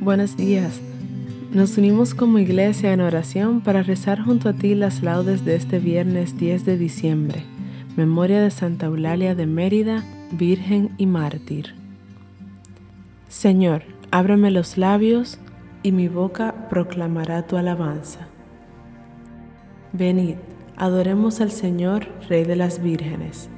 Buenos días. Nos unimos como iglesia en oración para rezar junto a ti las laudes de este viernes 10 de diciembre, memoria de Santa Eulalia de Mérida, Virgen y Mártir. Señor, ábreme los labios y mi boca proclamará tu alabanza. Venid, adoremos al Señor, Rey de las vírgenes.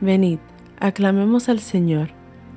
Venid, aclamemos al Señor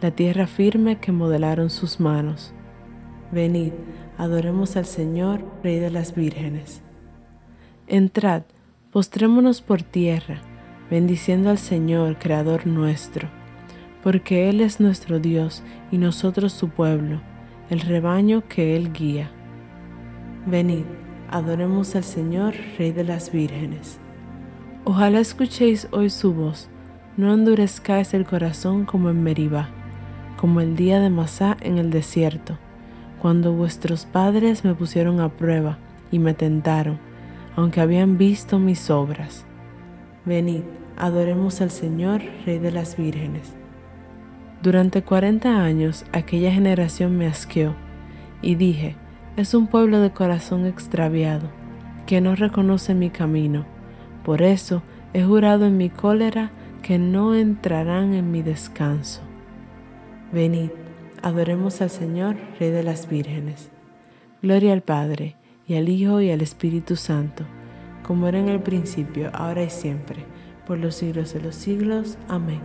la tierra firme que modelaron sus manos. Venid, adoremos al Señor, Rey de las vírgenes. Entrad, postrémonos por tierra, bendiciendo al Señor, Creador nuestro, porque Él es nuestro Dios y nosotros su pueblo, el rebaño que Él guía. Venid, adoremos al Señor, Rey de las vírgenes. Ojalá escuchéis hoy su voz, no endurezcáis el corazón como en Meribá como el día de Masá en el desierto, cuando vuestros padres me pusieron a prueba y me tentaron, aunque habían visto mis obras. Venid, adoremos al Señor, Rey de las vírgenes. Durante cuarenta años aquella generación me asqueó, y dije, es un pueblo de corazón extraviado, que no reconoce mi camino. Por eso he jurado en mi cólera que no entrarán en mi descanso. Venid, adoremos al Señor, Rey de las vírgenes. Gloria al Padre, y al Hijo, y al Espíritu Santo, como era en el principio, ahora y siempre, por los siglos de los siglos. Amén.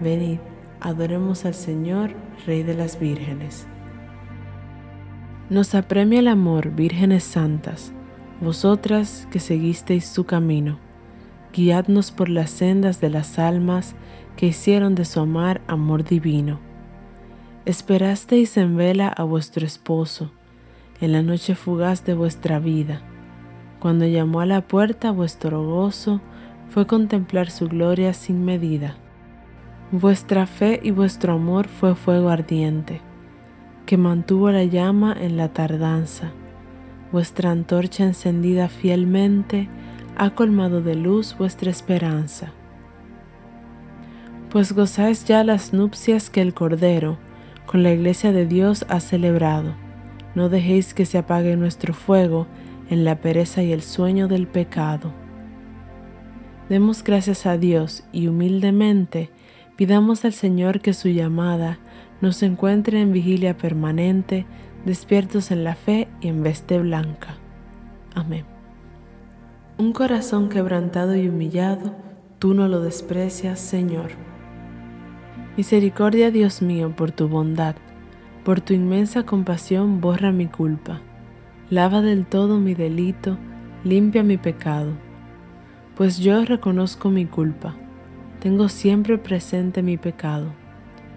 Venid, adoremos al Señor, Rey de las vírgenes. Nos apremia el amor, vírgenes santas, vosotras que seguisteis su camino. Guiadnos por las sendas de las almas que hicieron de su amar amor divino Esperasteis en vela a vuestro esposo, en la noche fugaz de vuestra vida. Cuando llamó a la puerta vuestro gozo, fue contemplar su gloria sin medida. Vuestra fe y vuestro amor fue fuego ardiente, que mantuvo la llama en la tardanza. Vuestra antorcha encendida fielmente ha colmado de luz vuestra esperanza. Pues gozáis ya las nupcias que el Cordero, con la iglesia de Dios ha celebrado. No dejéis que se apague nuestro fuego en la pereza y el sueño del pecado. Demos gracias a Dios y humildemente pidamos al Señor que su llamada nos encuentre en vigilia permanente, despiertos en la fe y en veste blanca. Amén. Un corazón quebrantado y humillado, tú no lo desprecias, Señor. Misericordia, Dios mío, por tu bondad, por tu inmensa compasión borra mi culpa. lava del todo mi delito, limpia mi pecado. Pues yo reconozco mi culpa, tengo siempre presente mi pecado.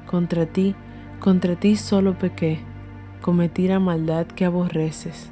Contra ti, contra ti solo pequé, cometí la maldad que aborreces.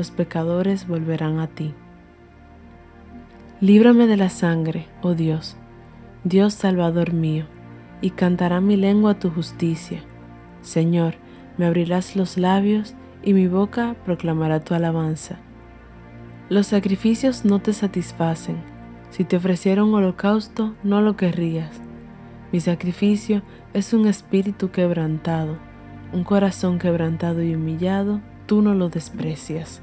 los pecadores volverán a ti. Líbrame de la sangre, oh Dios, Dios Salvador mío, y cantará mi lengua tu justicia. Señor, me abrirás los labios y mi boca proclamará tu alabanza. Los sacrificios no te satisfacen. Si te ofreciera un holocausto, no lo querrías. Mi sacrificio es un espíritu quebrantado, un corazón quebrantado y humillado, tú no lo desprecias.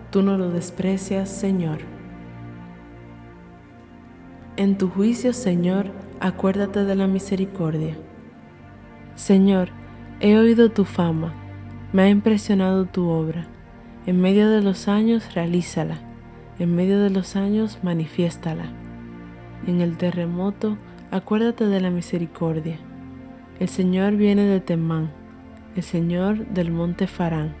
tú no lo desprecias, Señor. En tu juicio, Señor, acuérdate de la misericordia. Señor, he oído tu fama, me ha impresionado tu obra. En medio de los años, realízala. En medio de los años, manifiéstala. En el terremoto, acuérdate de la misericordia. El Señor viene de Temán, el Señor del monte Farán.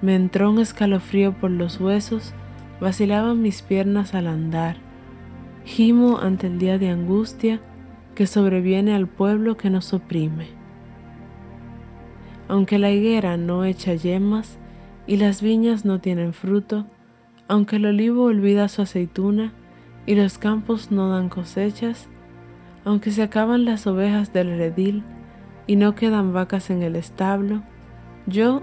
Me entró un escalofrío por los huesos, vacilaban mis piernas al andar. Gimo ante el día de angustia que sobreviene al pueblo que nos oprime. Aunque la higuera no echa yemas y las viñas no tienen fruto, aunque el olivo olvida su aceituna y los campos no dan cosechas, aunque se acaban las ovejas del redil y no quedan vacas en el establo, yo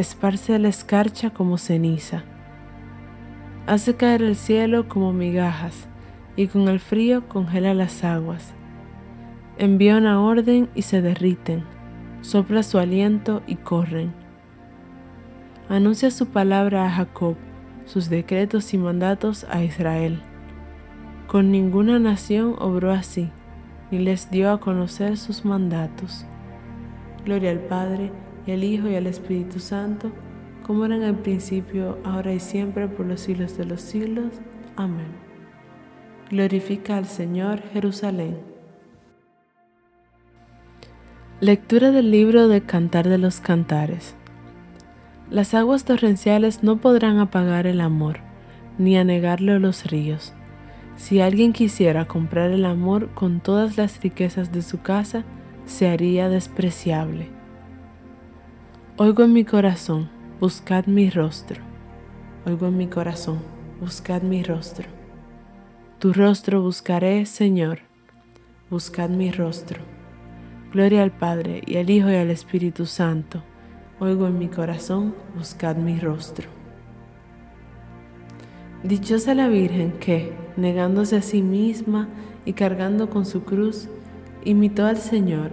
esparce la escarcha como ceniza. Hace caer el cielo como migajas y con el frío congela las aguas. Envía una orden y se derriten, sopla su aliento y corren. Anuncia su palabra a Jacob, sus decretos y mandatos a Israel. Con ninguna nación obró así, ni les dio a conocer sus mandatos. Gloria al Padre, y al Hijo, y al Espíritu Santo, como era en el principio, ahora y siempre, por los siglos de los siglos. Amén. Glorifica al Señor Jerusalén. Lectura del libro de Cantar de los Cantares. Las aguas torrenciales no podrán apagar el amor, ni anegarle los ríos. Si alguien quisiera comprar el amor con todas las riquezas de su casa, se haría despreciable. Oigo en mi corazón, buscad mi rostro. Oigo en mi corazón, buscad mi rostro. Tu rostro buscaré, Señor. Buscad mi rostro. Gloria al Padre, y al Hijo, y al Espíritu Santo oigo en mi corazón, buscad mi rostro. Dichosa la Virgen que, negándose a sí misma y cargando con su cruz, imitó al Señor,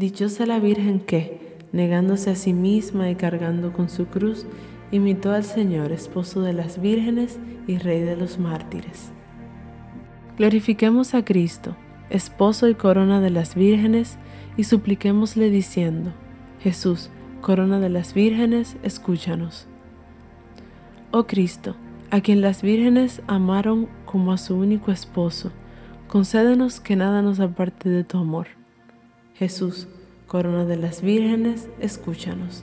Dichosa la Virgen que, negándose a sí misma y cargando con su cruz, imitó al Señor, esposo de las vírgenes y rey de los mártires. Glorifiquemos a Cristo, esposo y corona de las vírgenes, y supliquémosle diciendo, Jesús, Corona de las vírgenes, escúchanos. Oh Cristo, a quien las vírgenes amaron como a su único esposo, concédenos que nada nos aparte de tu amor. Jesús, Corona de las vírgenes, escúchanos.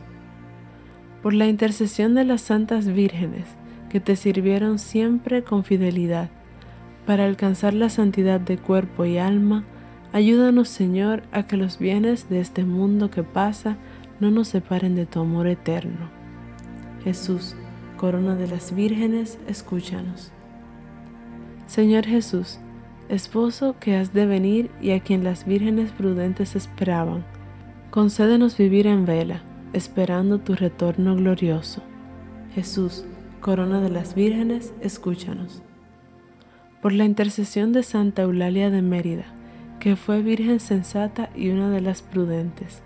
Por la intercesión de las santas vírgenes, que te sirvieron siempre con fidelidad, para alcanzar la santidad de cuerpo y alma, ayúdanos Señor a que los bienes de este mundo que pasa no nos separen de tu amor eterno. Jesús, corona de las vírgenes, escúchanos. Señor Jesús, esposo que has de venir y a quien las vírgenes prudentes esperaban, concédenos vivir en vela, esperando tu retorno glorioso. Jesús, corona de las vírgenes, escúchanos. Por la intercesión de Santa Eulalia de Mérida, que fue virgen sensata y una de las prudentes,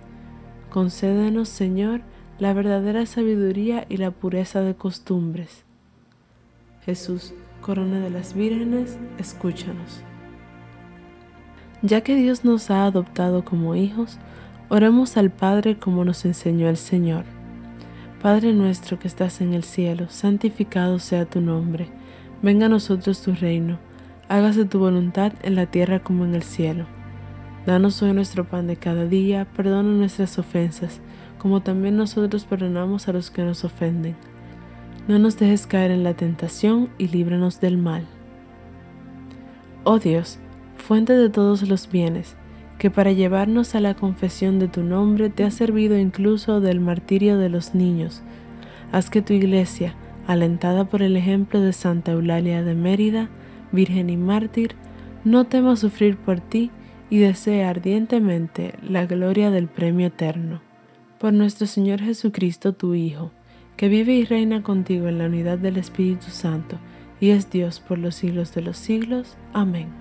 Concédenos, Señor, la verdadera sabiduría y la pureza de costumbres. Jesús, corona de las vírgenes, escúchanos. Ya que Dios nos ha adoptado como hijos, oremos al Padre como nos enseñó el Señor. Padre nuestro que estás en el cielo, santificado sea tu nombre. Venga a nosotros tu reino. Hágase tu voluntad en la tierra como en el cielo. Danos hoy nuestro pan de cada día, perdona nuestras ofensas, como también nosotros perdonamos a los que nos ofenden. No nos dejes caer en la tentación y líbranos del mal. Oh Dios, fuente de todos los bienes, que para llevarnos a la confesión de tu nombre te ha servido incluso del martirio de los niños, haz que tu iglesia, alentada por el ejemplo de Santa Eulalia de Mérida, Virgen y mártir, no tema sufrir por ti, y desea ardientemente la gloria del premio eterno. Por nuestro Señor Jesucristo, tu Hijo, que vive y reina contigo en la unidad del Espíritu Santo, y es Dios por los siglos de los siglos. Amén.